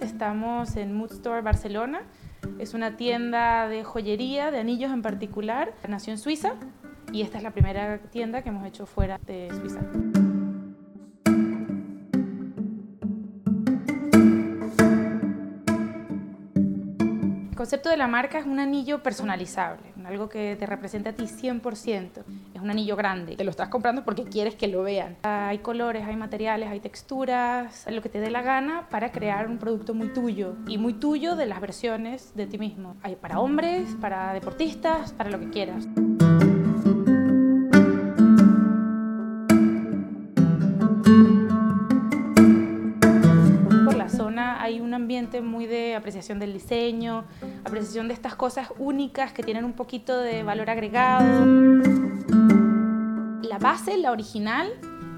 estamos en Mood Store Barcelona. Es una tienda de joyería, de anillos en particular. Nació en Suiza y esta es la primera tienda que hemos hecho fuera de Suiza. Concepto de la marca es un anillo personalizable, algo que te representa a ti 100%. Es un anillo grande, te lo estás comprando porque quieres que lo vean. Hay colores, hay materiales, hay texturas, lo que te dé la gana para crear un producto muy tuyo y muy tuyo de las versiones de ti mismo. Hay para hombres, para deportistas, para lo que quieras. Hay un ambiente muy de apreciación del diseño, apreciación de estas cosas únicas que tienen un poquito de valor agregado. La base, la original,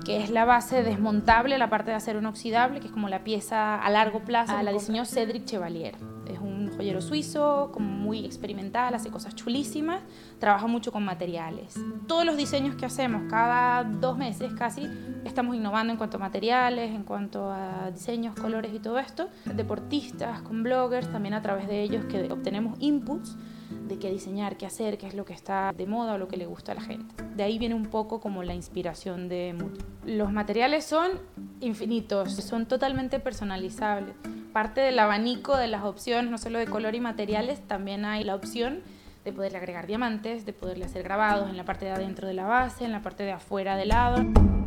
que es la base desmontable, la parte de acero inoxidable, que es como la pieza a largo plazo, la diseñó Cedric Chevalier. Suizo, como muy experimental, hace cosas chulísimas, trabaja mucho con materiales. Todos los diseños que hacemos, cada dos meses casi, estamos innovando en cuanto a materiales, en cuanto a diseños, colores y todo esto. Deportistas, con bloggers, también a través de ellos que obtenemos inputs de qué diseñar, qué hacer, qué es lo que está de moda o lo que le gusta a la gente. De ahí viene un poco como la inspiración de Mood. Los materiales son infinitos, son totalmente personalizables. Parte del abanico de las opciones, no solo de color y materiales, también hay la opción de poderle agregar diamantes, de poderle hacer grabados en la parte de adentro de la base, en la parte de afuera del lado.